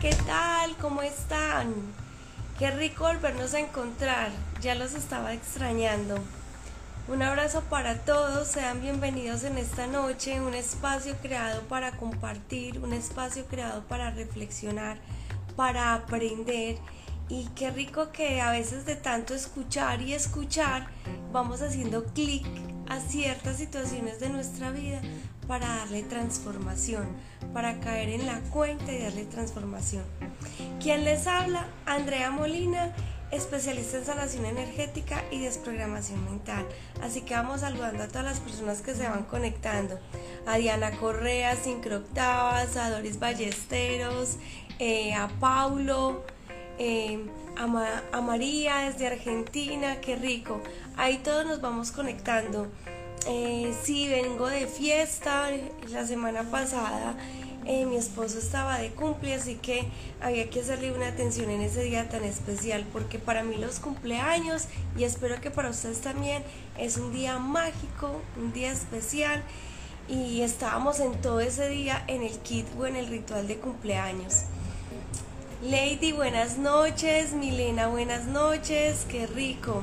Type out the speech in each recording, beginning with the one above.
¿qué tal? ¿Cómo están? Qué rico volvernos a encontrar. Ya los estaba extrañando. Un abrazo para todos, sean bienvenidos en esta noche, un espacio creado para compartir, un espacio creado para reflexionar, para aprender y qué rico que a veces de tanto escuchar y escuchar vamos haciendo clic a ciertas situaciones de nuestra vida para darle transformación, para caer en la cuenta y darle transformación. ¿Quién les habla? Andrea Molina especialista en sanación energética y desprogramación mental. Así que vamos saludando a todas las personas que se van conectando. A Diana Correa, Sincroctavas, a Doris Ballesteros, eh, a Paulo, eh, a, María desde Argentina, qué rico. Ahí todos nos vamos conectando. Eh, sí, vengo de fiesta la semana pasada eh, mi esposo estaba de cumple, así que había que hacerle una atención en ese día tan especial, porque para mí los cumpleaños, y espero que para ustedes también, es un día mágico, un día especial, y estábamos en todo ese día en el kit o en el ritual de cumpleaños. Lady, buenas noches, Milena, buenas noches, qué rico.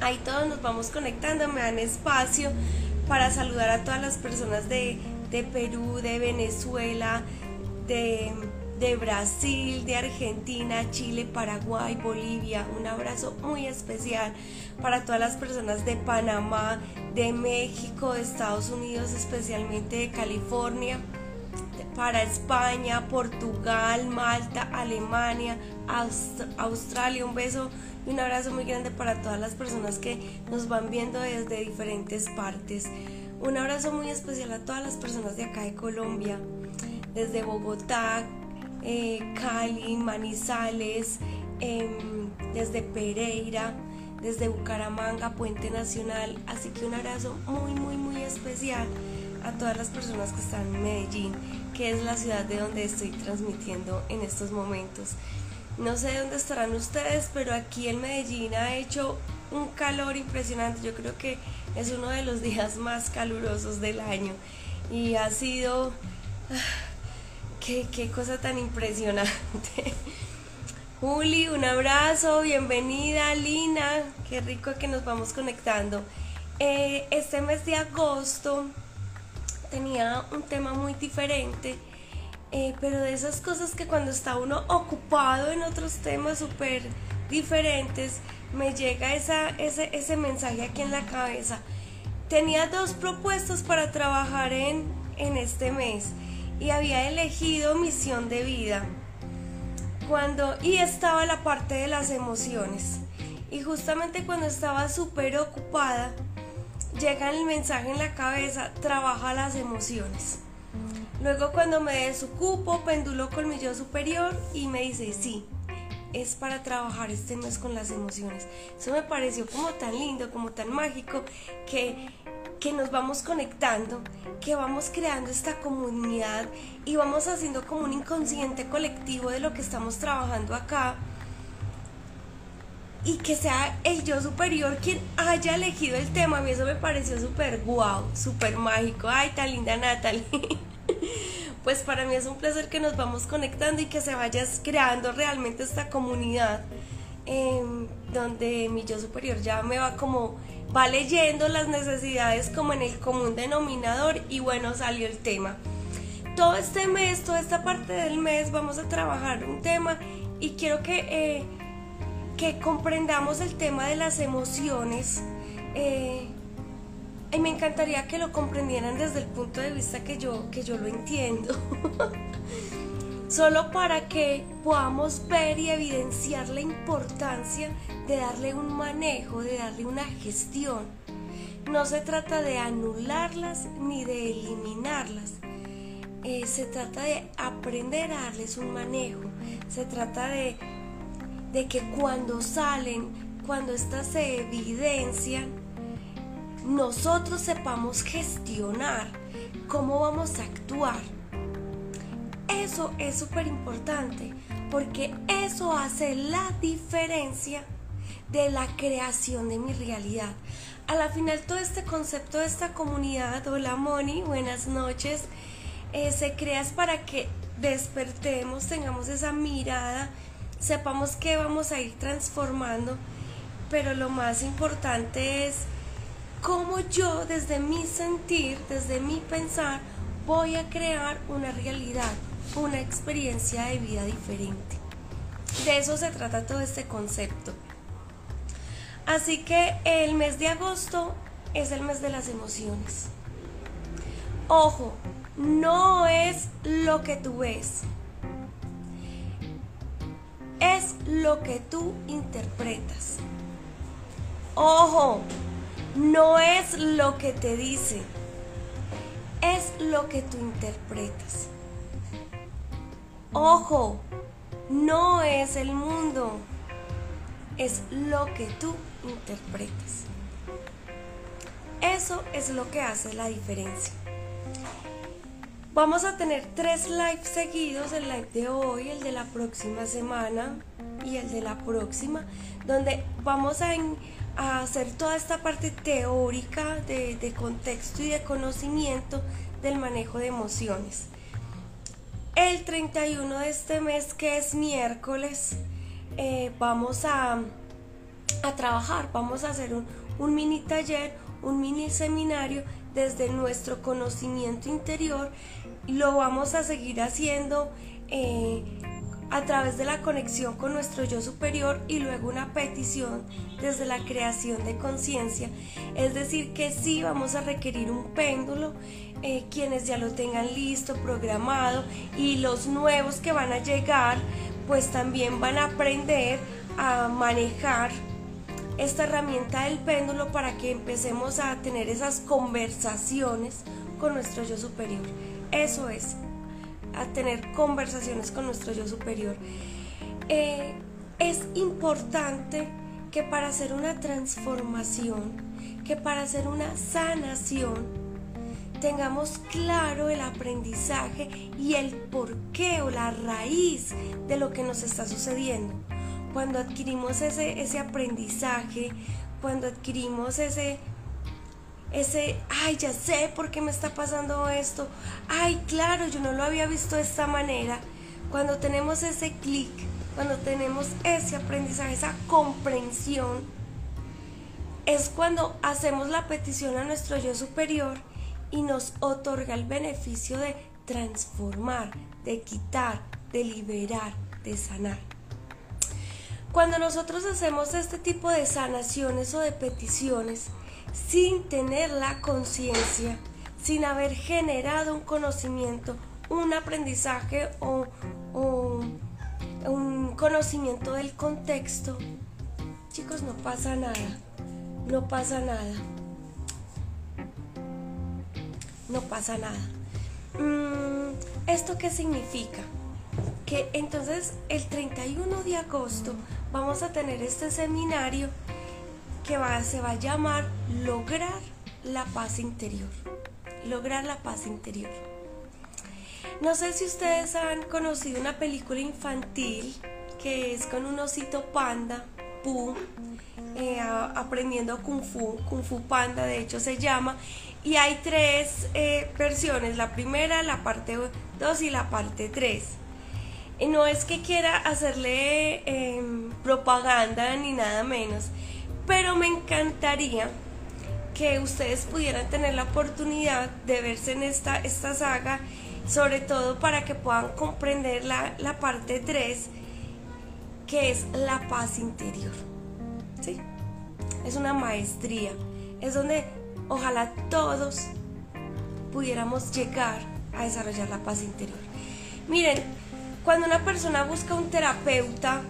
Ahí todos nos vamos conectando, me dan espacio para saludar a todas las personas de de Perú, de Venezuela, de, Brasil, de Argentina, Chile, Paraguay, Bolivia. Un abrazo muy especial para todas las personas de Panamá, de México, de Estados Unidos, especialmente de California, para España, Portugal, Malta, Alemania, Australia. Un beso y un abrazo muy grande para todas las personas que nos van viendo desde diferentes partes. Un abrazo muy especial a todas las personas de acá de Colombia, desde Bogotá, eh, Cali, Manizales, em, desde Pereira, desde Bucaramanga, Puente Nacional. Así que un abrazo muy, muy, muy especial a todas las personas que están en Medellín, que es la ciudad de donde estoy transmitiendo en estos momentos. No sé dónde estarán ustedes, pero aquí en Medellín ha hecho un calor impresionante. Yo creo que es uno de los días más calurosos del año y ha sido... Ah, qué, qué cosa tan impresionante. Juli, un abrazo, bienvenida, Lina, qué rico que nos vamos conectando. Eh, este mes de agosto tenía un tema muy diferente, eh, pero de esas cosas que cuando está uno ocupado en otros temas súper diferentes, me llega ese, ese mensaje aquí en la cabeza. Tenía dos propuestas para trabajar en, en este mes y había elegido misión de vida. Cuando, y estaba la parte de las emociones. Y justamente cuando estaba súper ocupada, llega el mensaje en la cabeza, trabaja las emociones. Luego cuando me desocupo, pendulo con mi yo superior y me dice, sí, es para trabajar este mes con las emociones. Eso me pareció como tan lindo, como tan mágico, que, que nos vamos conectando, que vamos creando esta comunidad y vamos haciendo como un inconsciente colectivo de lo que estamos trabajando acá. Y que sea el yo superior quien haya elegido el tema. A mí eso me pareció súper guau, súper mágico. Ay, tan linda Natalie. pues para mí es un placer que nos vamos conectando y que se vaya creando realmente esta comunidad em, donde mi yo superior ya me va como va leyendo las necesidades como en el común denominador y bueno salió el tema. Todo este mes toda esta parte del mes vamos a trabajar un tema y quiero que eh, que comprendamos el tema de las emociones eh, y me encantaría que lo comprendieran desde el punto de vista que yo, que yo lo entiendo. Solo para que podamos ver y evidenciar la importancia de darle un manejo, de darle una gestión. No se trata de anularlas ni de eliminarlas. Eh, se trata de aprender a darles un manejo. Se trata de, de que cuando salen, cuando éstas se evidencian, nosotros sepamos gestionar cómo vamos a actuar. Eso es súper importante porque eso hace la diferencia de la creación de mi realidad. A la final todo este concepto de esta comunidad, hola Moni, buenas noches, eh, se crea para que despertemos, tengamos esa mirada, sepamos que vamos a ir transformando, pero lo más importante es cómo yo desde mi sentir, desde mi pensar, voy a crear una realidad, una experiencia de vida diferente. De eso se trata todo este concepto. Así que el mes de agosto es el mes de las emociones. Ojo, no es lo que tú ves, es lo que tú interpretas. Ojo, no es lo que te dice, es lo que tú interpretas. Ojo, no es el mundo, es lo que tú interpretas. Eso es lo que hace la diferencia. Vamos a tener tres lives seguidos, el live de hoy, el de la próxima semana y el de la próxima, donde vamos a, hacer toda esta parte teórica de, contexto y de conocimiento del manejo de emociones. El 31 de este mes, que es miércoles, eh, vamos a, a, trabajar, vamos a hacer un, un mini taller, un mini seminario desde nuestro conocimiento interior lo vamos a seguir haciendo eh, a través de la conexión con nuestro yo superior y luego una petición desde la creación de conciencia. Es decir, que sí vamos a requerir un péndulo, eh, quienes ya lo tengan listo, programado y los nuevos que van a llegar, pues también van a aprender a manejar esta herramienta del péndulo para que empecemos a tener esas conversaciones con nuestro yo superior. Eso es, a tener conversaciones con nuestro yo superior. Eh, es importante que para hacer una transformación, que para hacer una sanación, tengamos claro el aprendizaje y el porqué o la raíz de lo que nos está sucediendo. Cuando adquirimos ese, ese aprendizaje, cuando adquirimos ese ese, ay, ya sé por qué me está pasando esto, ay, claro, yo no lo había visto de esta manera. Cuando tenemos ese clic, cuando tenemos ese aprendizaje, esa comprensión, es cuando hacemos la petición a nuestro yo superior y nos otorga el beneficio de transformar, de quitar, de liberar, de sanar. Cuando nosotros hacemos este tipo de sanaciones o de peticiones, sin tener la conciencia, sin haber generado un conocimiento, un aprendizaje o, un conocimiento del contexto, chicos, no pasa nada, no pasa nada, no pasa nada. Mm, ¿Esto qué significa? Que entonces el 31 de agosto vamos a tener este seminario que se va a llamar Lograr la paz interior. Lograr la paz interior. No sé si ustedes han conocido una película infantil que es con un osito panda, Pu, eh, aprendiendo Kung Fu, Kung Fu Panda de hecho se llama, y hay tres eh, versiones, la primera, la parte 2 y la parte 3. no es que quiera hacerle em, propaganda ni nada menos, pero me encantaría que ustedes pudieran tener la oportunidad de verse en esta, esta saga, sobre todo para que puedan comprender la, la parte 3, que es la paz interior. ¿Sí? Es una maestría, es donde ojalá todos pudiéramos llegar a desarrollar la paz interior. Miren, cuando una persona busca un terapeuta,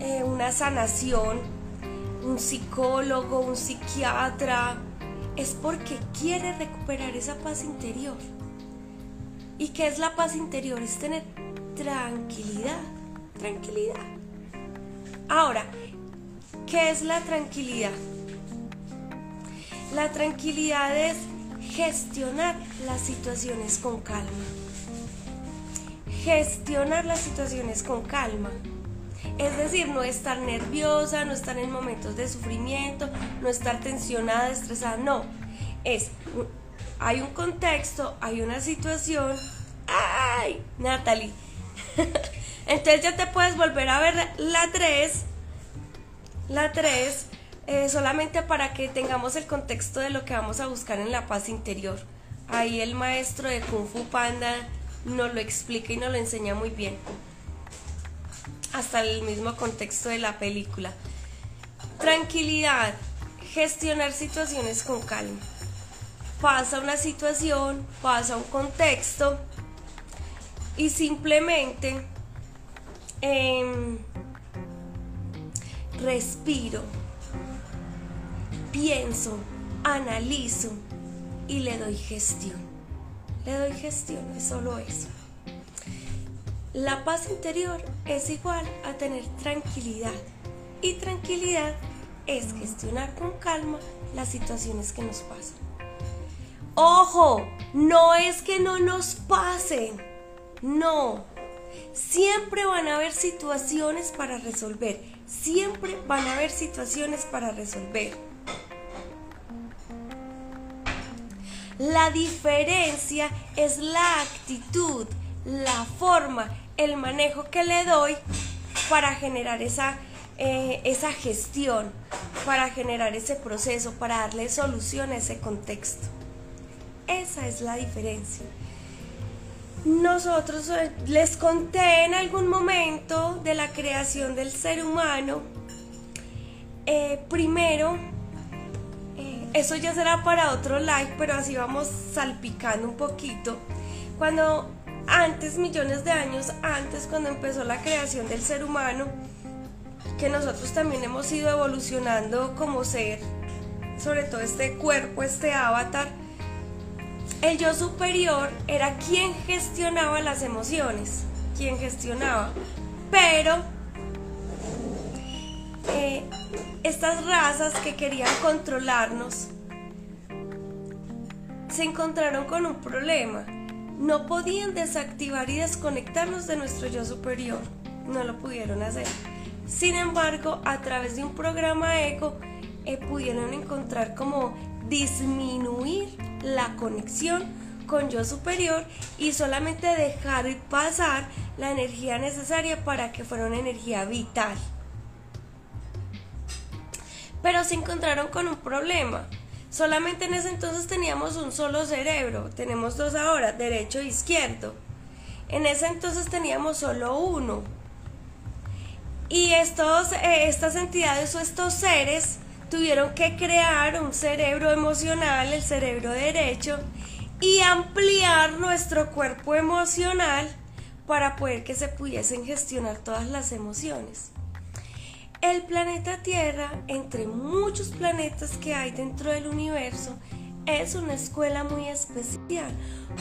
eh, una sanación, un psicólogo, un psiquiatra, es porque quiere recuperar esa paz interior. ¿Y qué es la paz interior? Es tener tranquilidad, tranquilidad. Ahora, ¿qué es la tranquilidad? La tranquilidad es gestionar las situaciones con calma. Gestionar las situaciones con calma. Es decir, no estar nerviosa, no estar en momentos de sufrimiento, no estar tensionada, estresada, no. Es, hay un contexto, hay una situación, ¡Ay! Natalie. Entonces ya te puedes volver a ver la 3. La 3. Eh, solamente para que tengamos el contexto de lo que vamos a buscar en la paz interior. Ahí el maestro de Kung Fu Panda nos lo explica y nos lo enseña muy bien. Hasta el mismo contexto de la película. Tranquilidad. Gestionar situaciones con calma. Pasa una situación, pasa un contexto y simplemente em, respiro, pienso, analizo y le doy gestión. Le doy gestión, es solo eso. La paz interior es igual a tener tranquilidad y tranquilidad es gestionar con calma las situaciones que nos pasan. Ojo, no es que no nos pasen, no. Siempre van a haber situaciones para resolver, siempre van a haber situaciones para resolver. La diferencia es la actitud, la forma, el manejo que le doy para generar esa eh, esa gestión para generar ese proceso, para darle solución a ese contexto. Esa es la diferencia. Nosotros eh, les conté en algún momento de la creación del ser humano. Eh, primero, eso ya será para otro live, pero así vamos salpicando un poquito. Cuando antes, millones de años antes, cuando empezó la creación del ser humano, que nosotros también hemos ido evolucionando como ser, sobre todo este cuerpo, este avatar, el yo superior era quien gestionaba las emociones, quien gestionaba, pero eh, estas razas que querían controlarnos se encontraron con un problema. No podían desactivar y desconectarnos de nuestro yo superior. No lo pudieron hacer. Sin embargo, a través de un programa eco eh, pudieron encontrar como disminuir la conexión con yo superior y solamente dejar pasar la energía necesaria para que fuera una energía vital. Pero se encontraron con un problema. Solamente en ese entonces teníamos un solo cerebro, tenemos dos ahora, derecho e izquierdo. En ese entonces teníamos solo uno, y estos, eh, estas entidades o estos seres tuvieron que crear un cerebro emocional, el cerebro derecho, y ampliar nuestro cuerpo emocional para poder que se pudiesen gestionar todas las emociones. El planeta Tierra, entre muchos planetas que hay dentro del universo, es una escuela muy especial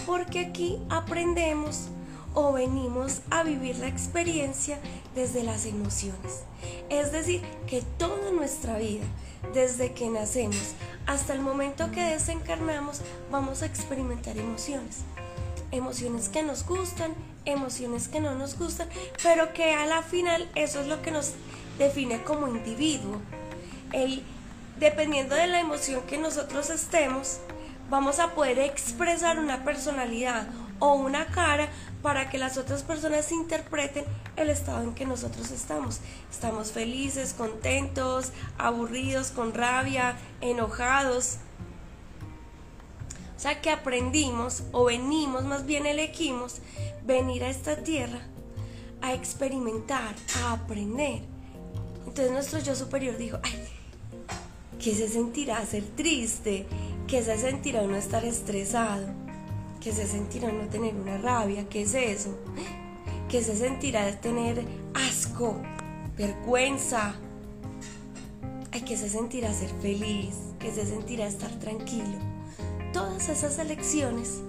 porque aquí aprendemos o venimos a vivir la experiencia desde las emociones. Es decir, que toda nuestra vida, desde que nacemos hasta el momento que desencarnamos, vamos a experimentar emociones. Emociones que nos gustan, emociones que no nos gustan, pero que a la final eso es lo que nos define como individuo. El, dependiendo de la emoción que nosotros estemos, vamos a poder expresar una personalidad o una cara para que las otras personas interpreten el estado en que nosotros estamos. Estamos felices, contentos, aburridos, con rabia, enojados. O sea que aprendimos o venimos, más bien elegimos, venir a esta tierra a experimentar, a aprender. Entonces nuestro yo superior dijo, ay, ¿qué se sentirá ser triste? ¿Qué se sentirá no estar estresado? que se sentirá no tener una rabia, ¿qué es eso? Que se sentirá tener asco, vergüenza, Ay, que se sentirá ser feliz, que se sentirá estar tranquilo. Todas esas elecciones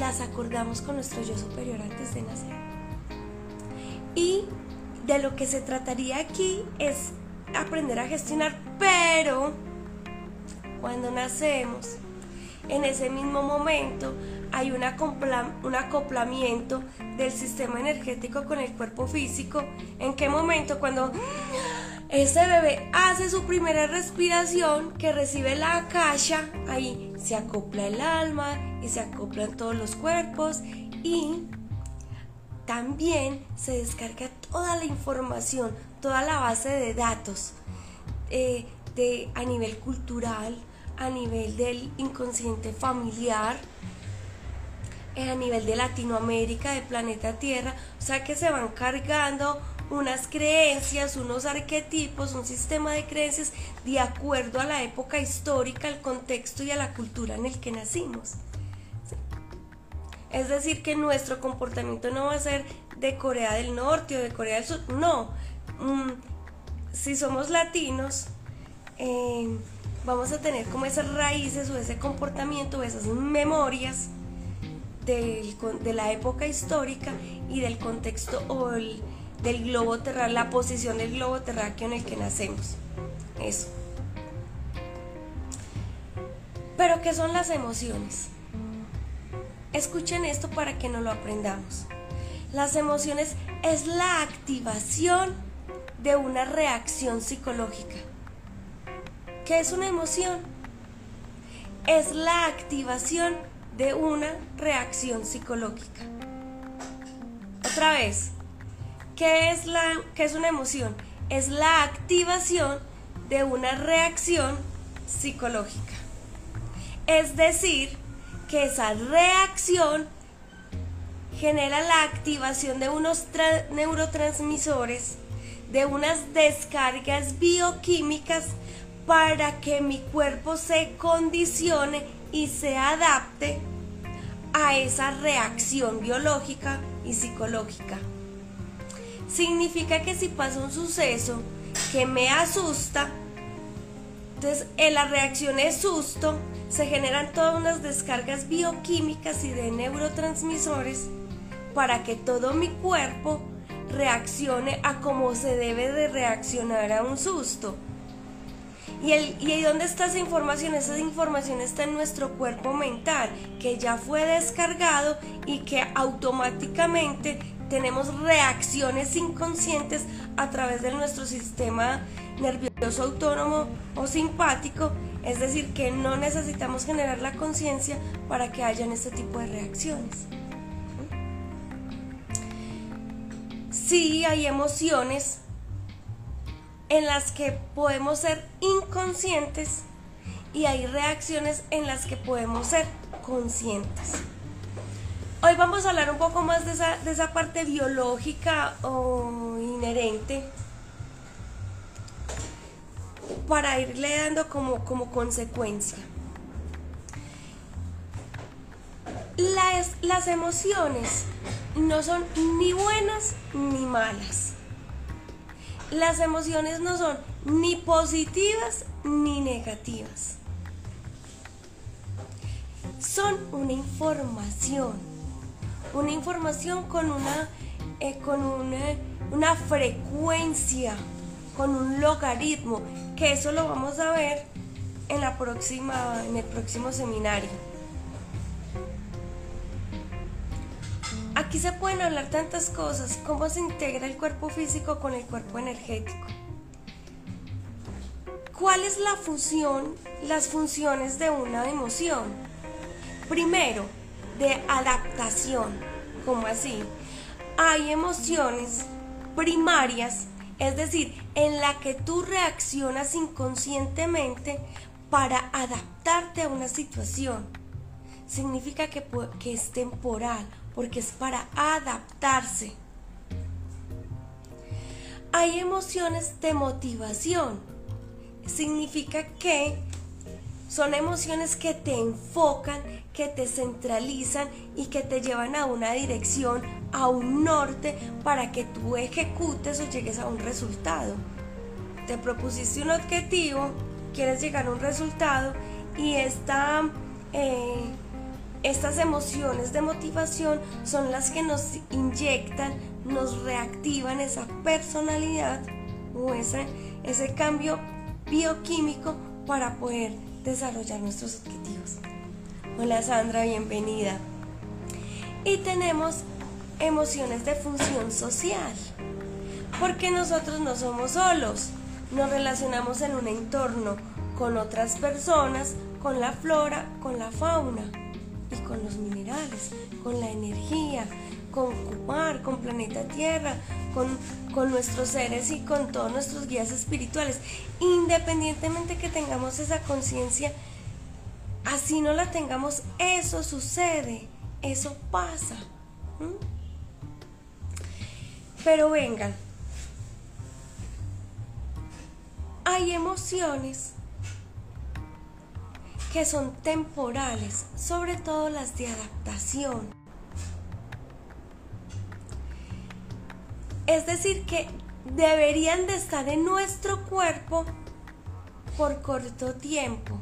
las acordamos con nuestro yo superior antes de nacer. Y de lo que se trataría aquí es aprender a gestionar, pero cuando nacemos en ese mismo momento hay un, acoplamiento del sistema energético con el cuerpo físico. ¿En qué momento? Cuando Este bebé hace su primera respiración que recibe la akasha, ahí se acopla el alma y se acoplan todos los cuerpos y también se descarga toda la información, toda la base de datos eh, de, a nivel cultural, a nivel del inconsciente familiar, eh, a nivel de Latinoamérica, del planeta Tierra, o sea que se van cargando unas creencias, unos arquetipos, un sistema de creencias de acuerdo a la época histórica, al contexto y a la cultura en el que nacimos. Es decir, que nuestro comportamiento no va a ser de Corea del Norte o de Corea del Sur, no. Mm, si somos latinos, eh, vamos a tener como esas raíces o ese comportamiento o esas memorias de la época histórica y del contexto o del globo terráqueo, la posición del globo terráqueo en el que nacemos. Eso. Pero ¿qué son las emociones? Escuchen esto para que no lo aprendamos. Las emociones es la activación de una reacción psicológica. ¿Qué es una emoción? Es la activación de una reacción psicológica. Otra vez, ¿qué es, la, qué es una emoción? Es la activación de una reacción psicológica. Es decir, que esa reacción genera la activación de unos neurotransmisores, de unas descargas bioquímicas para que mi cuerpo se condicione y se adapte a esa reacción biológica y psicológica. Significa que si pasa un suceso que me asusta, entonces en la reacción es susto, se generan todas unas descargas bioquímicas y de neurotransmisores para que todo mi cuerpo reaccione a como se debe de reaccionar a un susto. ¿Y, el, ¿Y dónde está esa información? Esa información está en nuestro cuerpo mental, que ya fue descargado y que automáticamente tenemos reacciones inconscientes a través de nuestro sistema nervioso autónomo o simpático es decir, que no necesitamos generar la conciencia para que hayan este tipo de reacciones. Sí hay emociones en las que podemos ser inconscientes y hay reacciones en las que podemos ser conscientes. Hoy vamos a hablar un poco más de esa, de esa parte biológica o inherente para irle dando como, como consecuencia. Las, las emociones no son ni buenas ni malas. Las emociones no son ni positivas ni negativas. Son una información. Una información con una, eh, con una, una frecuencia con un logaritmo, que eso lo vamos a ver en, la próxima, en el próximo seminario. Aquí se pueden hablar tantas cosas, cómo se integra el cuerpo físico con el cuerpo energético. ¿Cuál es la función, las funciones de una emoción? Primero, de adaptación. ¿Cómo así? Hay emociones primarias es decir, en la que tú reaccionas inconscientemente para adaptarte a una situación. Significa que, es temporal, porque es para adaptarse. Hay emociones de motivación. Significa que son emociones que te enfocan, que te centralizan y que te llevan a una dirección, a un norte para que tú ejecutes o llegues a un resultado. Te propusiste un objetivo, quieres llegar a un resultado y esta, eh, estas emociones de motivación son las que nos inyectan, nos reactivan esa personalidad o ese, ese cambio bioquímico para poder desarrollar nuestros objetivos. Hola Sandra, bienvenida. Y tenemos emociones de función social, porque nosotros no somos solos, nos relacionamos en un entorno con otras personas, con la flora, con la fauna y con los minerales, con la energía, con Kumar, con planeta Tierra, con, con nuestros seres y con todos nuestros guías espirituales. Independientemente que tengamos esa conciencia, así no la tengamos, eso sucede, eso pasa. Pero vengan, hay emociones que son temporales, sobre todo las de adaptación. Es decir, que deberían de estar en nuestro cuerpo por corto tiempo.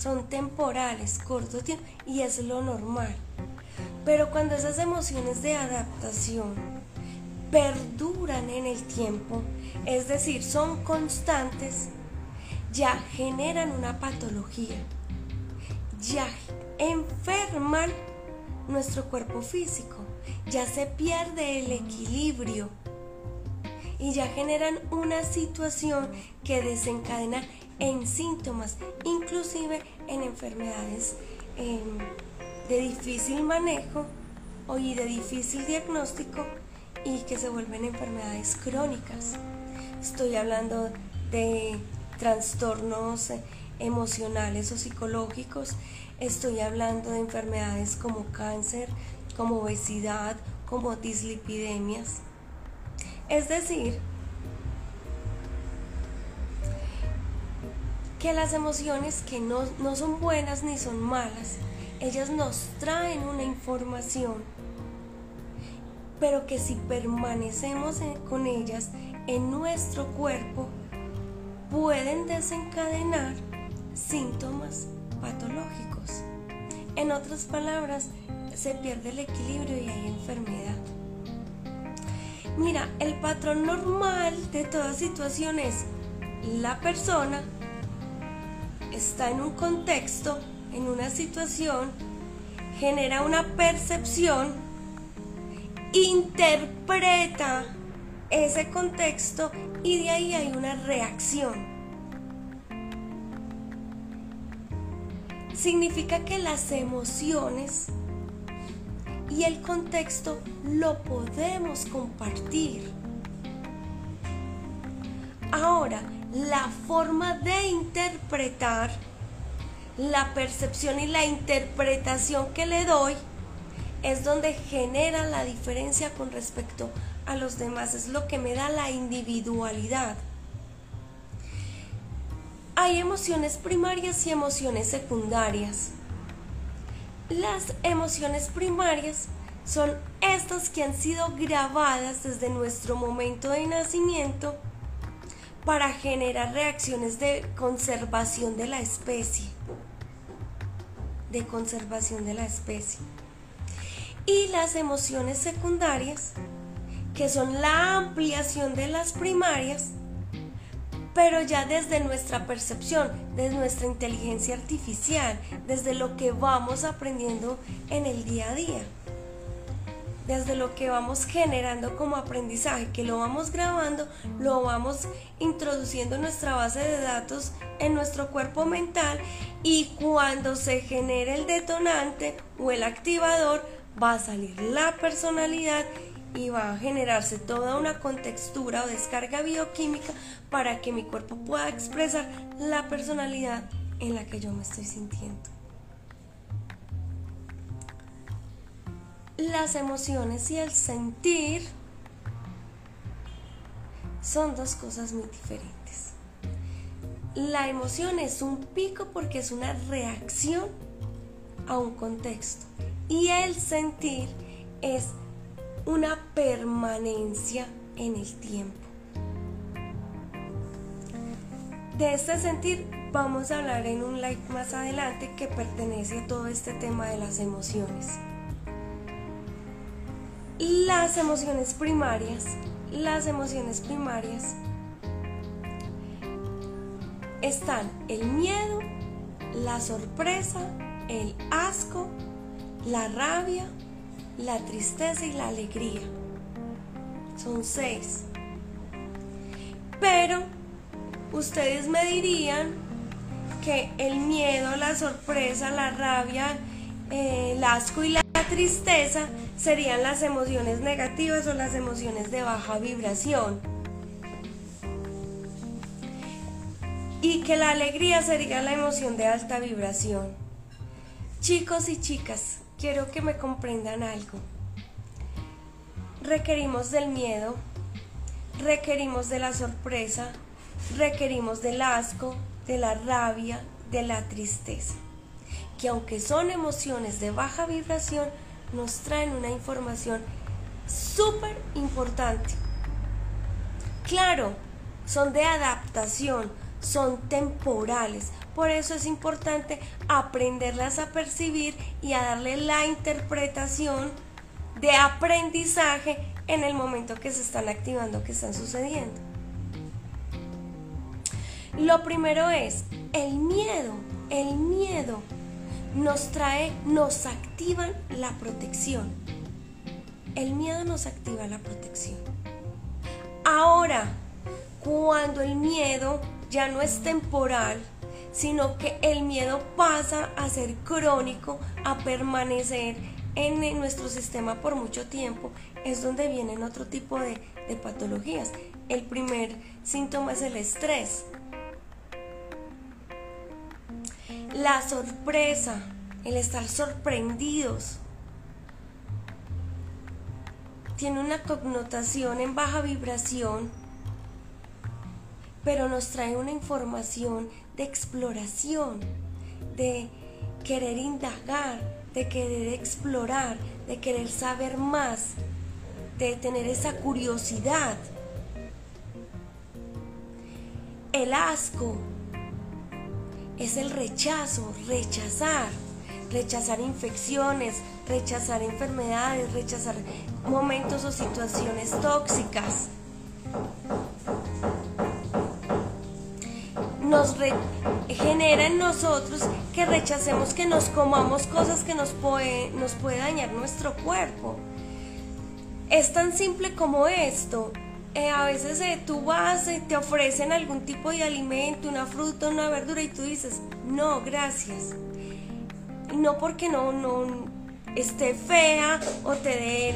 Son temporales, corto tiempo, y es lo normal. Pero cuando esas emociones de adaptación perduran en el tiempo, es decir, son constantes, ya generan una patología, ya enferman nuestro cuerpo físico, ya se pierde el equilibrio. Y ya generan una situación que desencadena en síntomas, inclusive en enfermedades em, de difícil manejo y de difícil diagnóstico y que se vuelven enfermedades crónicas. Estoy hablando de trastornos emocionales o psicológicos. Estoy hablando de enfermedades como cáncer, como obesidad, como dislipidemias. Es decir, que las emociones que no, no, son buenas ni son malas, ellas nos traen una información, pero que si permanecemos con ellas en nuestro cuerpo, pueden desencadenar síntomas patológicos. En otras palabras, se pierde el equilibrio y hay enfermedad. Mira, el patrón normal de toda situación es la persona está en un contexto, en una situación, genera una percepción, interpreta ese contexto y de ahí hay una reacción. Significa que las emociones y el contexto lo podemos compartir. Ahora, la forma de interpretar, la percepción y la interpretación que le doy es donde genera la diferencia con respecto a los demás, es lo que me da la individualidad. Hay emociones primarias y emociones secundarias. Las emociones primarias son estas que han sido grabadas desde nuestro momento de nacimiento para generar reacciones de conservación de la especie. De conservación de la especie. Y las emociones secundarias que son la ampliación de las primarias, pero ya desde nuestra percepción, desde nuestra inteligencia artificial, desde lo que vamos aprendiendo en el día a día, desde lo que vamos generando como aprendizaje, que lo vamos grabando, lo vamos introduciendo en nuestra base de datos, en nuestro cuerpo mental, y cuando se genere el detonante o el activador, va a salir la personalidad y va a generarse toda una contextura o descarga bioquímica para que mi cuerpo pueda expresar la personalidad en la que yo me estoy sintiendo. Las emociones y el sentir son dos cosas muy diferentes. La emoción es un pico porque es una reacción a un contexto y el sentir es una permanencia en el tiempo. De este sentir vamos a hablar en un live más adelante que pertenece a todo este tema de las emociones. Las emociones primarias, las emociones primarias están el miedo, la sorpresa, el asco, la rabia, la tristeza y la alegría. Son seis. Pero ustedes me dirían que el miedo, la sorpresa, la rabia, eh, el asco y la tristeza serían las emociones negativas o las emociones de baja vibración. Y que la alegría sería la emoción de alta vibración. Chicos y chicas, quiero que me comprendan algo. Requerimos del miedo, requerimos de la sorpresa, requerimos del asco, de la rabia, de la tristeza, que aunque son emociones de baja vibración, nos traen una información súper importante. Claro, son de adaptación, son temporales, por eso es importante aprenderlas a percibir y a darle la interpretación de aprendizaje en el momento que se están activando, que están sucediendo. Lo primero es el miedo. El miedo nos trae, nos activa la protección. El miedo nos activa la protección. Ahora, cuando el miedo ya no es temporal, sino que el miedo pasa a ser crónico, a permanecer en nuestro sistema por mucho tiempo, es donde vienen otro tipo de, de patologías. El primer síntoma es el estrés. La sorpresa, el estar sorprendidos, tiene una connotación en baja vibración, pero nos trae una información de exploración, de querer indagar, de querer explorar, de querer saber más, de tener esa curiosidad. El asco es el rechazo, rechazar, rechazar infecciones, rechazar enfermedades, rechazar momentos o situaciones tóxicas. Nos genera en nosotros que rechacemos que nos comamos cosas que nos puede, nos puede dañar nuestro cuerpo. Es tan simple como esto. Eh, a veces eh, tú vas, y te ofrecen algún tipo de alimento, una fruta, una verdura y tú dices, no, gracias. No porque no, no esté fea o te dé,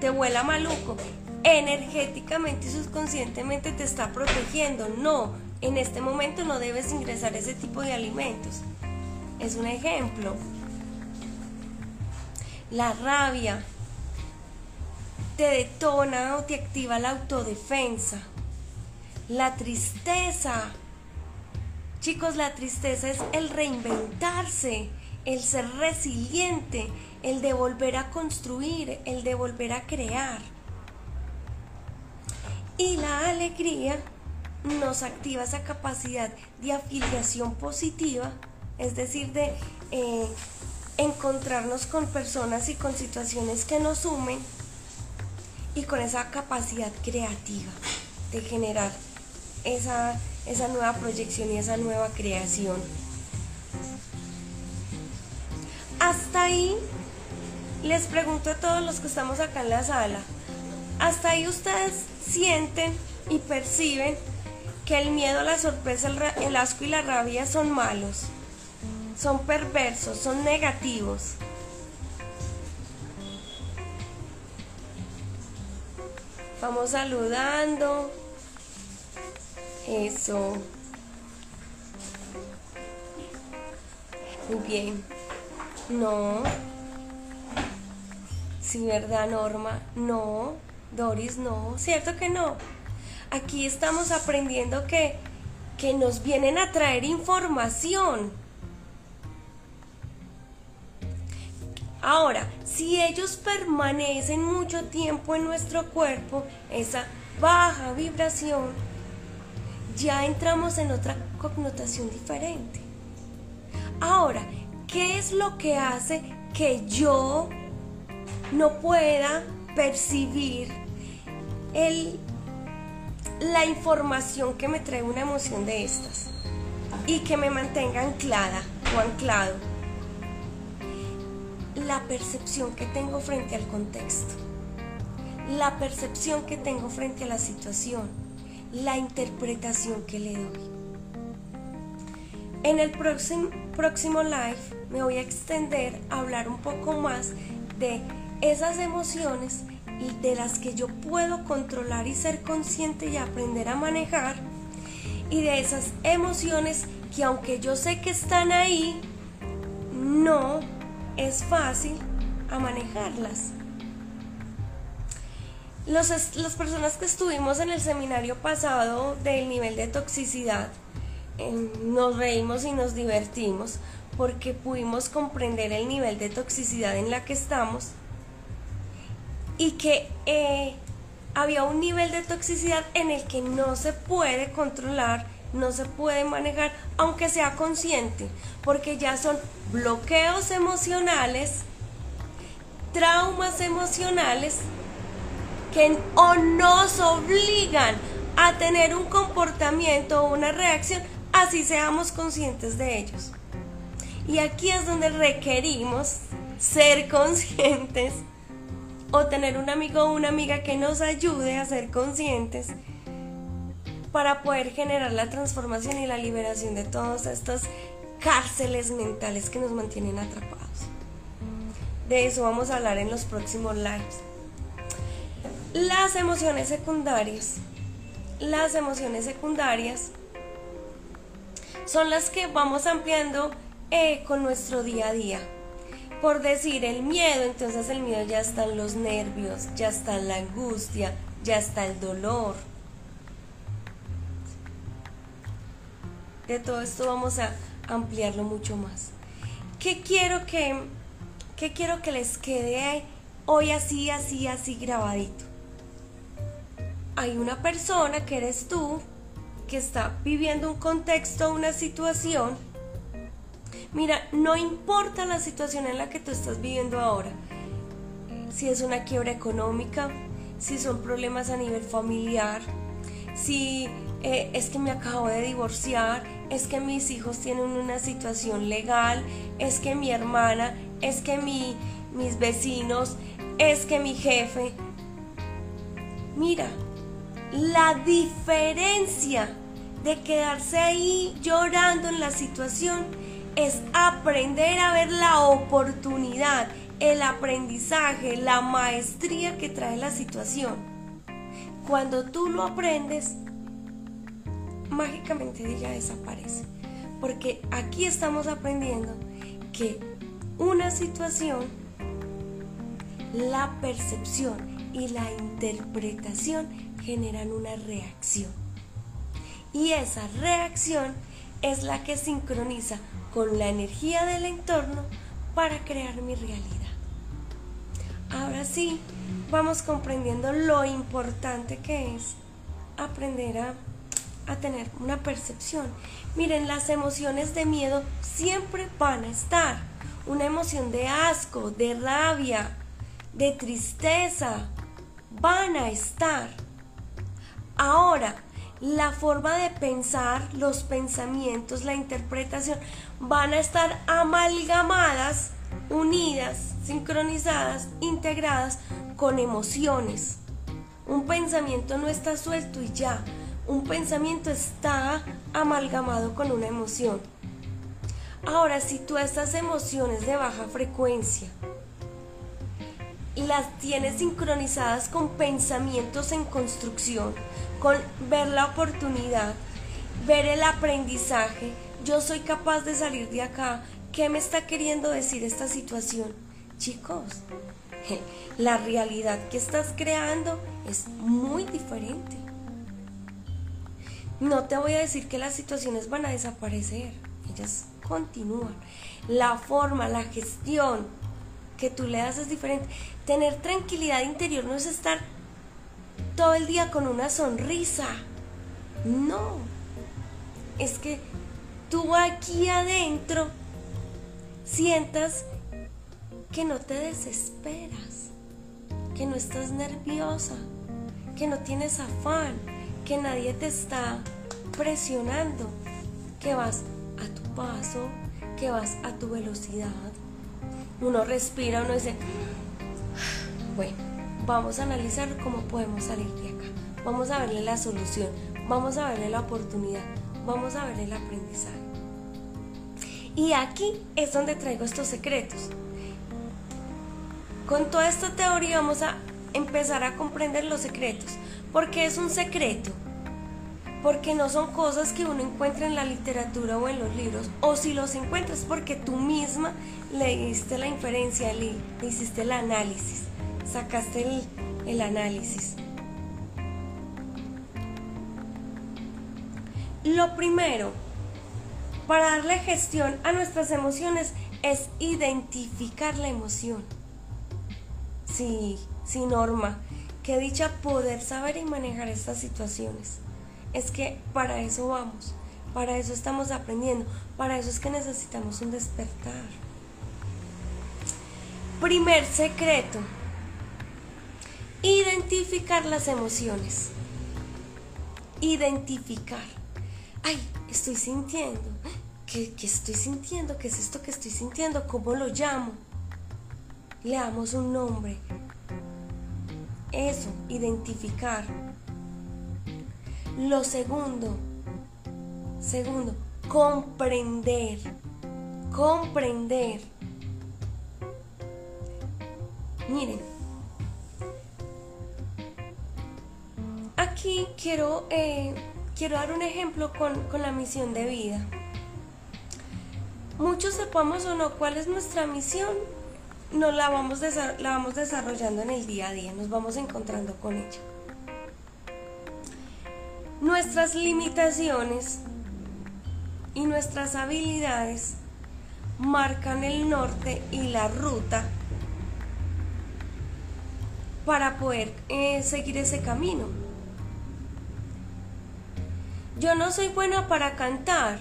te huela maluco. Energéticamente y subconscientemente te está protegiendo. No, en este momento no debes ingresar ese tipo de alimentos. Es un ejemplo. La rabia, te detona o te activa la autodefensa. La tristeza. Chicos, la tristeza es el reinventarse, el ser resiliente, el de volver a construir, el de volver a crear. Y la alegría nos activa esa capacidad de afiliación positiva, es decir, de eh, encontrarnos con personas y con situaciones que nos sumen y con esa capacidad creativa de generar esa, esa nueva proyección y esa nueva creación. Hasta ahí les pregunto a todos los que estamos acá en la sala, hasta ahí ustedes sienten y perciben que el miedo, la sorpresa, el asco y la rabia son malos, son perversos, son negativos. Vamos saludando. Eso. Muy bien. No. Sí, ¿verdad, Norma? No. Doris, no. ¿Cierto que no? Aquí estamos aprendiendo que, que nos vienen a traer información Ahora, si ellos permanecen mucho tiempo en nuestro cuerpo, esa baja vibración, ya entramos en otra connotación diferente. Ahora, ¿qué es lo que hace que yo no pueda percibir el, la información que me trae una emoción de estas y que me mantenga anclada o anclado? La percepción que tengo frente al contexto, la percepción que tengo frente a la situación, la interpretación que le doy. En el próximo, próximo live me voy a extender a hablar un poco más de esas emociones de las que yo puedo controlar y ser consciente y aprender a manejar y de esas emociones que aunque yo sé que están ahí, no es fácil a manejarlas. Los, las personas que estuvimos en el seminario pasado del nivel de toxicidad, em, nos reímos y nos divertimos porque pudimos comprender el nivel de toxicidad en la que estamos y que eh, había un nivel de toxicidad en el que no se puede controlar, no se puede manejar, aunque sea consciente, porque ya son bloqueos emocionales, traumas emocionales que o nos obligan a tener un comportamiento o una reacción, así seamos conscientes de ellos. Y aquí es donde requerimos ser conscientes o tener un amigo o una amiga que nos ayude a ser conscientes para poder generar la transformación y la liberación de todas estas cárceles mentales que nos mantienen atrapados. De eso vamos a hablar en los próximos lives. Las emociones secundarias. Las emociones secundarias son las que vamos ampliando eh, con nuestro día a día por decir el miedo, entonces el miedo ya están los nervios, ya está la angustia, ya está el dolor. De todo esto vamos a ampliarlo mucho más. ¿Qué quiero que, qué quiero que les quede hoy así, así, así grabadito? Hay una persona que eres tú que está viviendo un contexto, una situación Mira, no importa la situación en la que tú estás viviendo ahora, si es una quiebra económica, si son problemas a nivel familiar, si eh, es que me acabo de divorciar, es que mis hijos tienen una situación legal, es que mi hermana, es que mi, mis vecinos, es que mi jefe. Mira, la diferencia de quedarse ahí llorando en la situación es aprender a ver la oportunidad, el aprendizaje, la maestría que trae la situación. Cuando tú lo aprendes, mágicamente ella desaparece. Porque aquí estamos aprendiendo que una situación, la percepción y la interpretación generan una reacción. Y esa reacción es la que sincroniza con la energía del entorno para crear mi realidad. Ahora sí, vamos comprendiendo lo importante que es aprender a, a tener una percepción. Miren, las emociones de miedo siempre van a estar. Una emoción de asco, de rabia, de tristeza, van a estar. Ahora, la forma de pensar, los pensamientos, la interpretación van a estar amalgamadas, unidas, sincronizadas, integradas con emociones. Un pensamiento no está suelto y ya, un pensamiento está amalgamado con una emoción. Ahora, si tú estas emociones de baja frecuencia las tienes sincronizadas con pensamientos en construcción, con ver la oportunidad, ver el aprendizaje. Yo soy capaz de salir de acá. ¿Qué me está queriendo decir esta situación? Chicos, la realidad que estás creando es muy diferente. No te voy a decir que las situaciones van a desaparecer, ellas continúan. La forma, la gestión que tú le das es diferente. Tener tranquilidad interior no es estar todo el día con una sonrisa. No. Es que tú aquí adentro sientas que no te desesperas, que no estás nerviosa, que no tienes afán, que nadie te está presionando, que vas a tu paso, que vas a tu velocidad. Uno respira, uno dice, bueno, vamos a analizar cómo podemos salir de acá. Vamos a verle la solución. vamos a verle la oportunidad, vamos a ver el aprendizaje. Y aquí es donde traigo estos secretos. Con toda esta teoría vamos a empezar a comprender los secretos. Porque es un secreto? Porque no son cosas que uno encuentra en la literatura o en los libros. O si los encuentras porque tú misma leíste la inferencia, le, hiciste el análisis, sacaste el, el análisis. Lo primero, para darle gestión a nuestras emociones es identificar la emoción. Sí, sí, Norma, que dicha poder saber y manejar estas situaciones. Es que para eso vamos, para eso estamos aprendiendo, para eso es que necesitamos un despertar. Primer secreto, identificar las emociones. Identificar ay, estoy sintiendo. ¿Qué, estoy sintiendo? ¿Qué es esto que estoy sintiendo? ¿Cómo lo llamo? Le damos un nombre. Eso, identificar. Lo segundo, segundo, comprender. Comprender. Miren, aquí quiero eh, quiero dar un ejemplo con, la misión de vida. Muchos sepamos o no cuál es nuestra misión, nos la vamos, la vamos desarrollando en el día a día, nos vamos encontrando con ella. Nuestras limitaciones y nuestras habilidades marcan el norte y la ruta para poder eh, seguir ese camino. Yo no soy buena para cantar,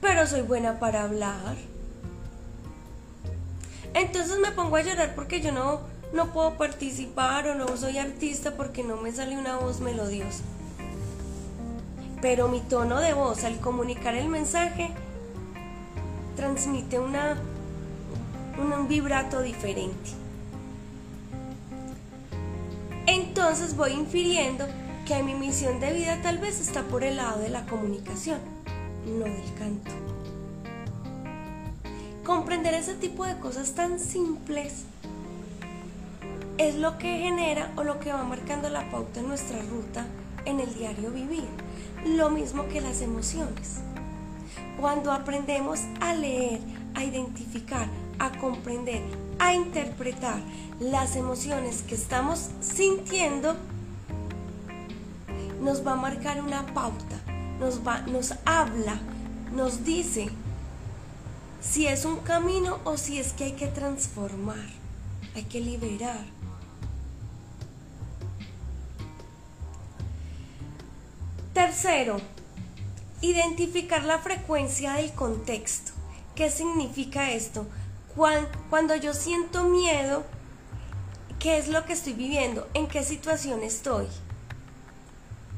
pero soy buena para hablar. Entonces me pongo a llorar porque yo no, no puedo participar o no soy artista porque no me sale una voz melodiosa. Pero mi tono de voz al comunicar el mensaje transmite una, un vibrato diferente. Entonces voy infiriendo que mi misión de vida tal vez está por el lado de la comunicación, no del canto. Comprender ese tipo de cosas tan simples es lo que genera o lo que va marcando la pauta en nuestra ruta en el diario vivir. Lo mismo que las emociones. Cuando aprendemos a leer, a identificar, a comprender, a interpretar las emociones que estamos sintiendo, nos va a marcar una pauta, nos, va, nos habla, nos dice si es un camino o si es que hay que transformar, hay que liberar. Tercero, identificar la frecuencia del contexto. ¿Qué significa esto? Cuando yo siento miedo, ¿qué es lo que estoy viviendo? ¿En qué situación estoy?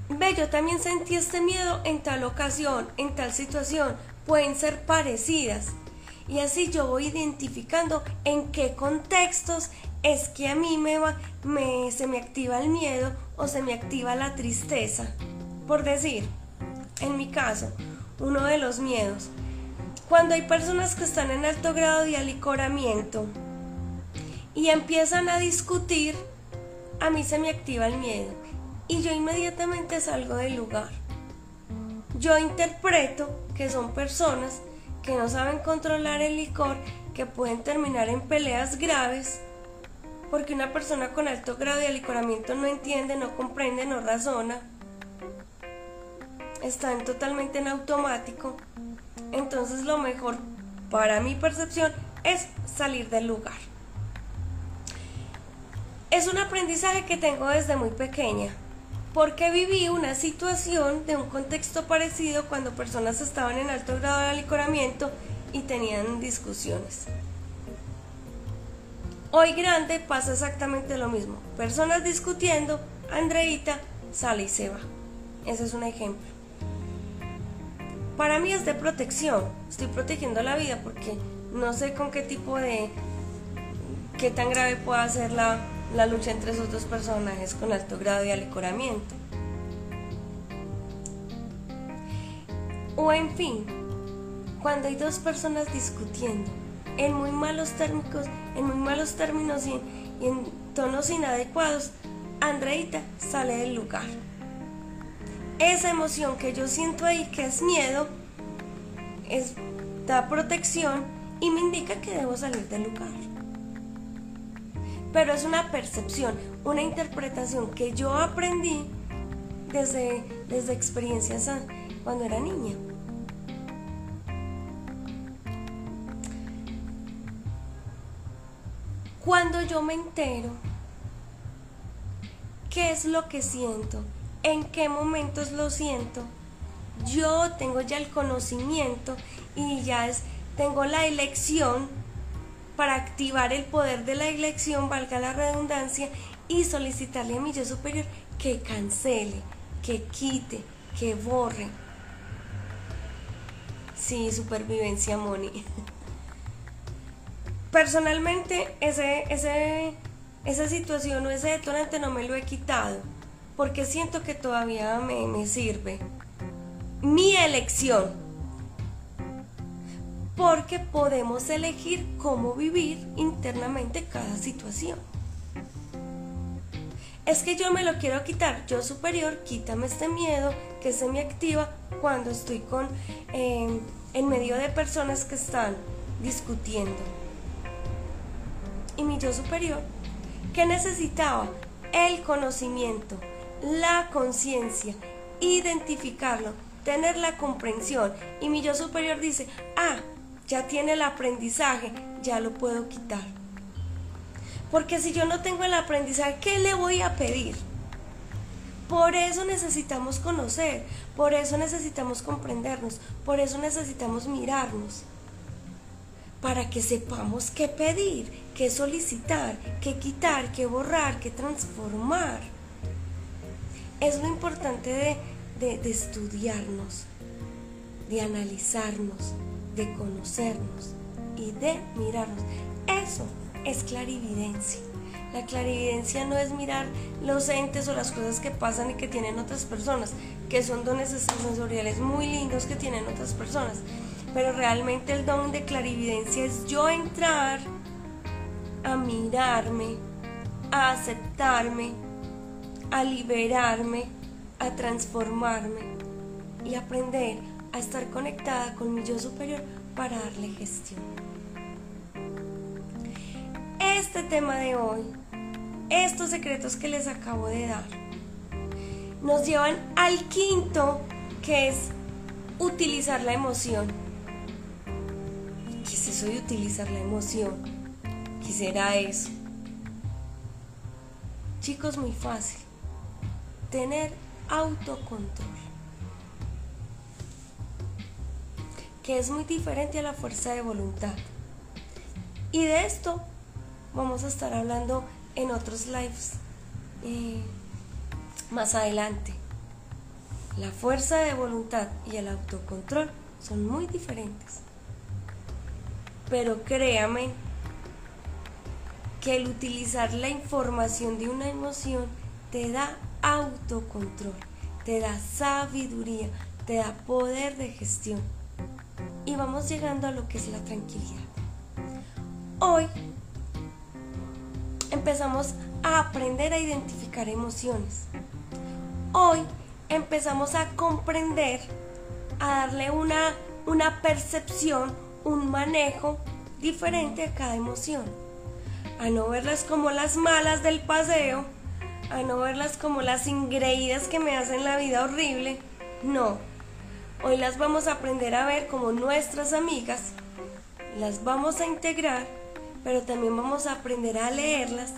Ve, yo también sentí este miedo en tal ocasión, en tal situación, pueden ser parecidas. Y así yo voy identificando en qué contextos es que a mí me va, me, se me activa el miedo o se me activa la tristeza. Por decir, en mi caso, uno de los miedos, cuando hay personas que están en alto grado de alicoramiento y empiezan a discutir, a mí se me activa el miedo y yo inmediatamente salgo del lugar. Yo interpreto que son personas que no saben controlar el licor, que pueden terminar en peleas graves, porque una persona con alto grado de alicoramiento no entiende, no comprende, no razona, están totalmente en automático. Entonces lo mejor para mi percepción es salir del lugar. Es un aprendizaje que tengo desde muy pequeña porque viví una situación de un contexto parecido cuando personas estaban en alto grado de alicoramiento y tenían discusiones. Hoy grande pasa exactamente lo mismo. Personas discutiendo, Andreita sale y se va. Ese es un ejemplo. Para mí es de protección. Estoy protegiendo la vida porque no sé con qué tipo de... qué tan grave pueda ser la, la lucha entre esos dos personajes con alto grado de alicoramiento. O en fin, cuando hay dos personas discutiendo en muy malos términos, en muy malos términos y en, tonos inadecuados, Andreita sale del lugar. Esa emoción que yo siento ahí, que es miedo, es, da protección y me indica que debo salir del lugar. Pero es una percepción, una interpretación que yo aprendí desde, desde experiencias cuando era niña. Cuando yo me entero qué es lo que siento, en qué momentos lo siento, yo tengo ya el conocimiento y ya tengo la elección para activar el poder de la elección, valga la redundancia, y solicitarle a mi yo superior que cancele, que quite, que borre. Sí, supervivencia, Moni. personalmente ese, ese, esa situación o ese detonante no me lo he quitado porque siento que todavía me, me sirve. Mi elección. Porque podemos elegir cómo vivir internamente cada situación. Es que yo me lo quiero quitar. Yo superior, quítame este miedo que se me activa cuando estoy con eh, en medio de personas que están discutiendo y mi yo superior, que necesitaba el conocimiento, la conciencia, identificarlo, tener la comprensión. Y mi yo superior dice, ah, ya tiene el aprendizaje, ya lo puedo quitar. Porque si yo no tengo el aprendizaje, ¿qué le voy a pedir? Por eso necesitamos conocer, por eso necesitamos comprendernos, por eso necesitamos mirarnos para que sepamos qué pedir, qué solicitar, qué quitar, qué borrar, qué transformar. Es lo importante de, de, estudiarnos, de analizarnos, de conocernos y de mirarnos. Eso es clarividencia. La clarividencia no es mirar los entes o las cosas que pasan y que tienen otras personas, que son dones sensoriales muy lindos que tienen otras personas pero realmente el don de clarividencia es yo entrar a mirarme, a aceptarme, a liberarme, a transformarme y aprender a estar conectada con mi yo superior para darle gestión. Este tema de hoy, estos secretos que les acabo de dar, nos llevan al quinto que es utilizar la emoción eso de utilizar la emoción. Quisiera eso. Chicos, muy fácil. Tener autocontrol. Que es muy diferente a la fuerza de voluntad. Y de esto vamos a estar hablando en otros lives eh, más adelante. La fuerza de voluntad y el autocontrol son muy diferentes. Pero créame que el utilizar la información de una emoción te da autocontrol, te da sabiduría, te da poder de gestión. Y vamos llegando a lo que es la tranquilidad. Hoy empezamos a aprender a identificar emociones. Hoy empezamos a comprender, a darle una, una percepción un manejo diferente a cada emoción, a no verlas como las malas del paseo, a no verlas como las ingreídas que me hacen la vida horrible, no. Hoy las vamos a aprender a ver como nuestras amigas, las vamos a integrar, pero también vamos a aprender a leerlas,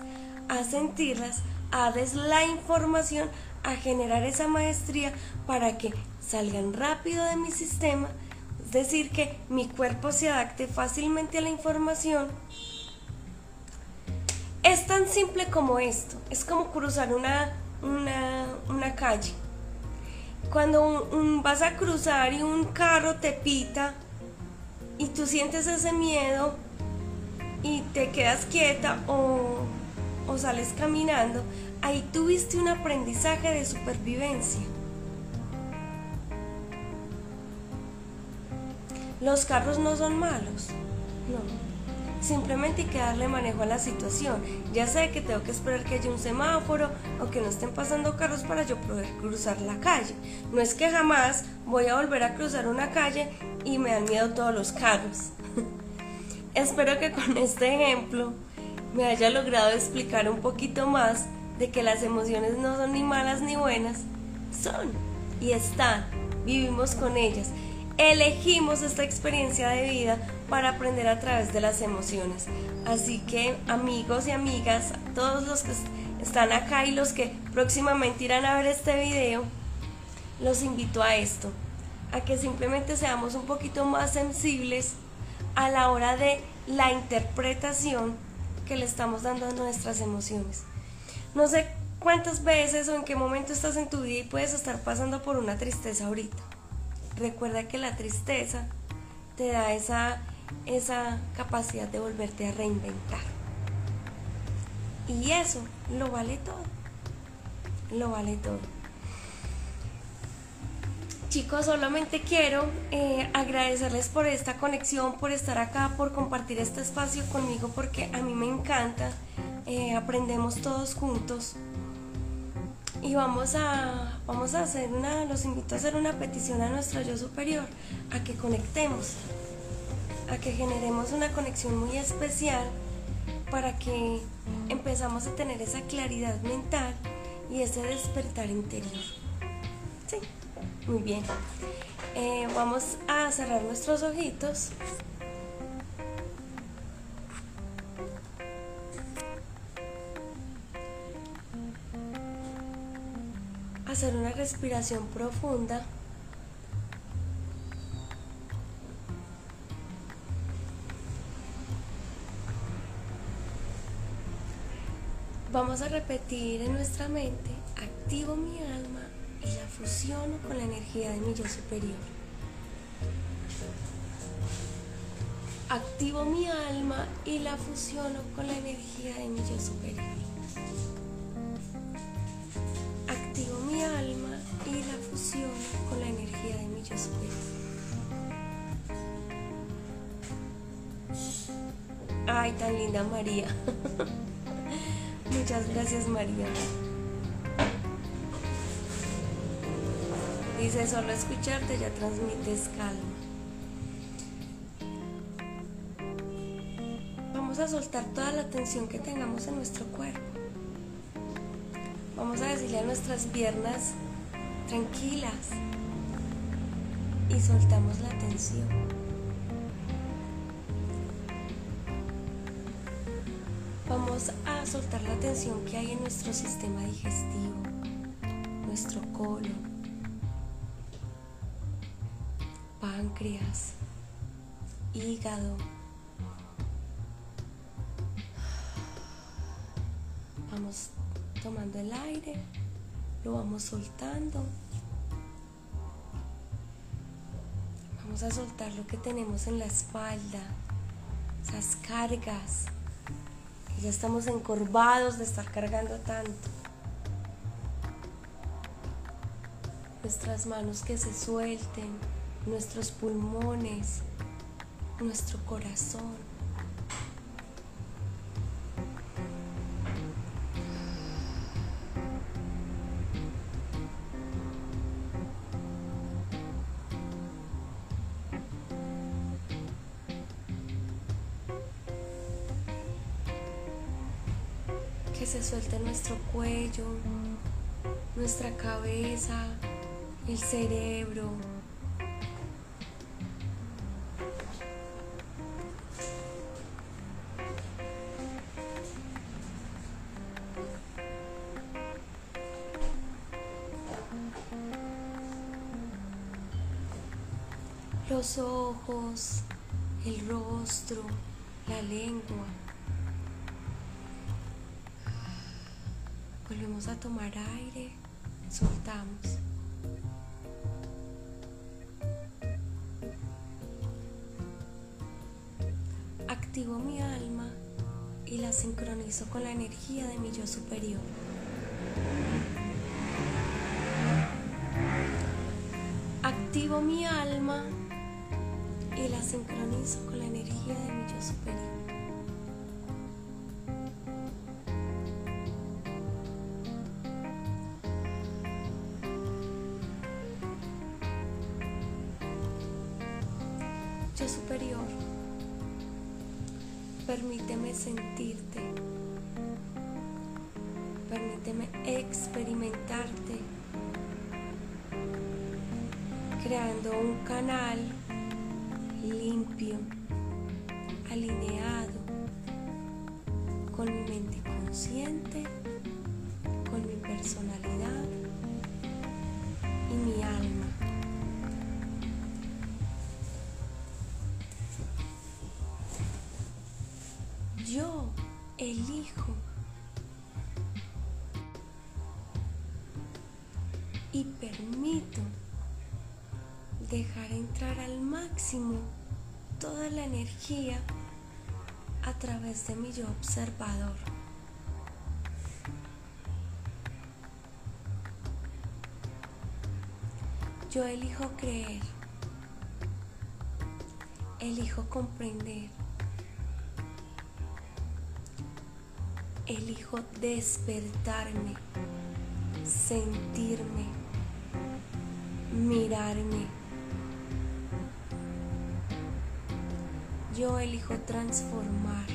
a sentirlas, a darles la información, a generar esa maestría para que salgan rápido de mi sistema es decir, que mi cuerpo se adapte fácilmente a la información. Es tan simple como esto, es como cruzar una, una, calle. Cuando vas a cruzar y un carro te pita y tú sientes ese miedo y te quedas quieta o, o sales caminando, ahí tuviste un aprendizaje de supervivencia Los carros no son malos. No. Simplemente hay que darle manejo a la situación. Ya sé que tengo que esperar que haya un semáforo o que no estén pasando carros para yo poder cruzar la calle. No es que jamás voy a volver a cruzar una calle y me dan miedo todos los carros. Espero que con este ejemplo me haya logrado explicar un poquito más de que las emociones no son ni malas ni buenas, son y están, vivimos con ellas. Elegimos esta experiencia de vida para aprender a través de las emociones. Así que amigos y amigas, todos los que están acá y los que próximamente irán a ver este video, los invito a esto, a que simplemente seamos un poquito más sensibles a la hora de la interpretación que le estamos dando a nuestras emociones. No sé cuántas veces o en qué momento estás en tu vida y puedes estar pasando por una tristeza ahorita. Recuerda que la tristeza te da esa, esa capacidad de volverte a reinventar. Y eso lo vale todo. Lo vale todo. Chicos, solamente quiero eh, agradecerles por esta conexión, por estar acá, por compartir este espacio conmigo, porque a mí me encanta. Eh, aprendemos todos juntos. Y vamos a, vamos a hacer una, los invito a hacer una petición a nuestro yo superior, a que conectemos, a que generemos una conexión muy especial para que empezamos a tener esa claridad mental y ese despertar interior. Sí. Muy bien. Eh, vamos a cerrar nuestros ojitos. Hacer una respiración profunda. Vamos a repetir en nuestra mente, activo mi alma y la fusiono con la energía de mi yo superior. Activo mi alma y la fusiono con la energía de mi yo superior. Activo mi alma y la fusiono con la energía de mi yo. Ay, tan linda María. Muchas gracias María. Dice, solo escucharte ya transmites calma. Vamos a soltar toda la tensión que tengamos en nuestro cuerpo. Vamos a decirle a nuestras piernas tranquilas y soltamos la tensión. Vamos a soltar la tensión que hay en nuestro sistema digestivo, nuestro colon, páncreas, hígado. El aire, lo vamos soltando. Vamos a soltar lo que tenemos en la espalda, esas cargas. Ya estamos encorvados de estar cargando tanto. Nuestras manos que se suelten nuestros pulmones, nuestro corazón. Cabeza, el cerebro, los ojos, el rostro, la lengua. Volvemos a tomar aire, soltamos. Activo mi alma y la sincronizo con la energía de mi yo superior. Activo mi alma y la sincronizo con la energía de mi yo superior. Permíteme sentirte, permíteme experimentarte. Creando un canal máximo toda la energía a través de mi yo observador. Yo elijo creer, elijo comprender, elijo despertarme, sentirme, mirarme yo elijo transformar.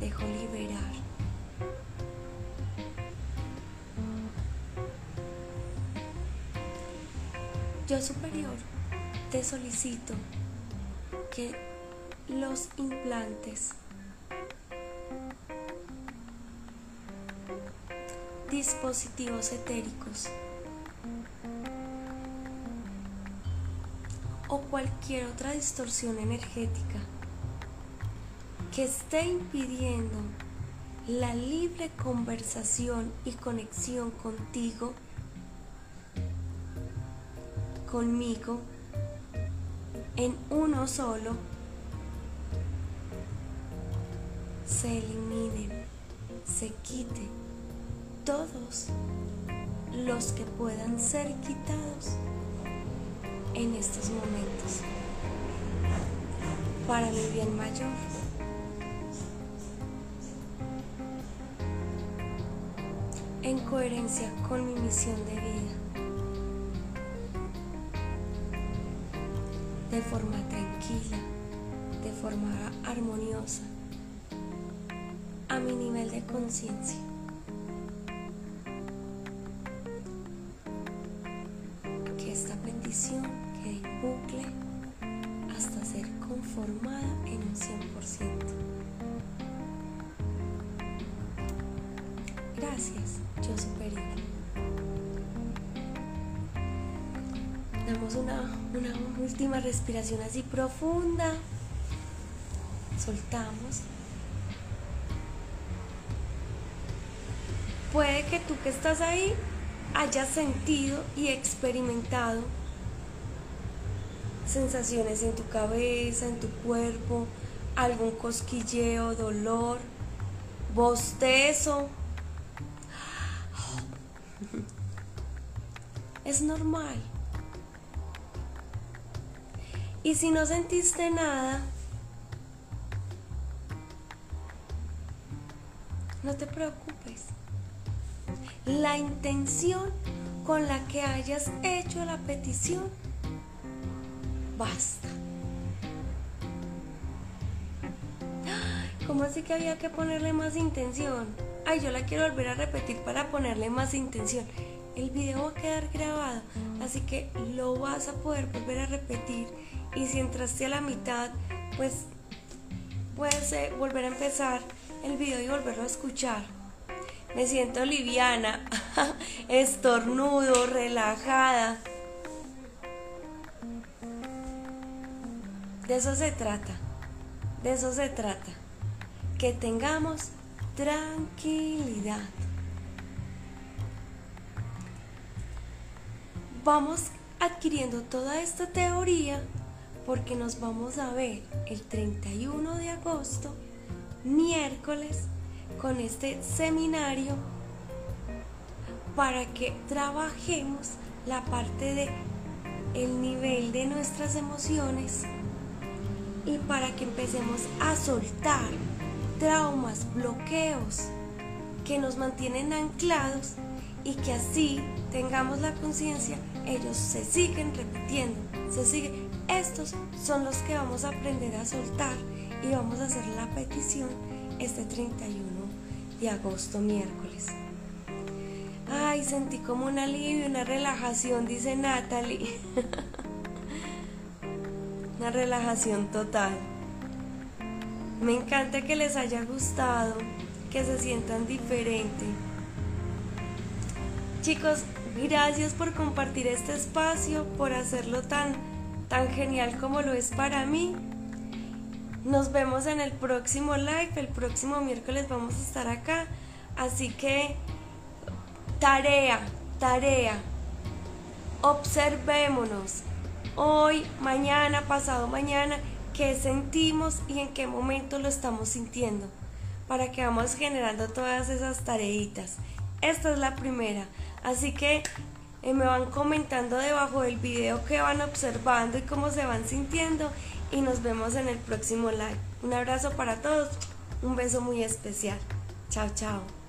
Dejo liberar. Yo superior, te solicito que los implantes dispositivos etéricos cualquier otra distorsión energética que esté impidiendo la libre conversación y conexión contigo, conmigo, en uno solo, se eliminen, En coherencia con mi misión de vida. De forma tranquila, de forma armoniosa, a mi nivel de conciencia. Que esta bendición bucle hasta ser conformada en un 100%. Gracias, yo superior. Damos una, una última respiración así profunda. Soltamos. Puede que tú que estás ahí hayas sentido y experimentado sensaciones en tu cabeza, en tu cuerpo, algún cosquilleo, dolor, bostezo. Es normal. Y si no sentiste nada, no te preocupes. La intención con la que hayas hecho la petición basta. ¿Cómo así que había que ponerle más intención? Ay, yo la quiero volver a repetir para ponerle más intención. El video va a quedar grabado, así que lo vas a poder volver a repetir. Y si entraste a la mitad, pues puedes eh, volver a empezar el video y volverlo a escuchar. Me siento liviana, estornudo, relajada. De eso se trata. De eso se trata. Que tengamos tranquilidad. Vamos adquiriendo toda esta teoría porque nos vamos a ver el 31 de agosto, miércoles, con este seminario para que trabajemos la parte de el nivel de nuestras emociones y para que empecemos a soltar traumas, bloqueos que nos mantienen anclados y que así tengamos la conciencia, ellos se siguen repitiendo, se siguen. Estos son los que vamos a aprender a soltar y vamos a hacer la petición este 31 de agosto, miércoles. Ay, sentí como un alivio, una relajación, dice Natalie. una relajación total. Me encanta que les haya gustado, que se sientan diferente. Chicos, gracias por compartir este espacio, por hacerlo tan, tan genial como lo es para mí. Nos vemos en el próximo live, el próximo miércoles vamos a estar acá. Así que, tarea, tarea. Observémonos. Hoy, mañana, pasado mañana, qué sentimos y en qué momento lo estamos sintiendo. Para que vamos generando todas esas tareitas. Esta es la primera. Así que eh, me van comentando debajo del video qué van observando y cómo se van sintiendo y nos vemos en el próximo live. Un abrazo para todos, un beso muy especial. Chao, chao.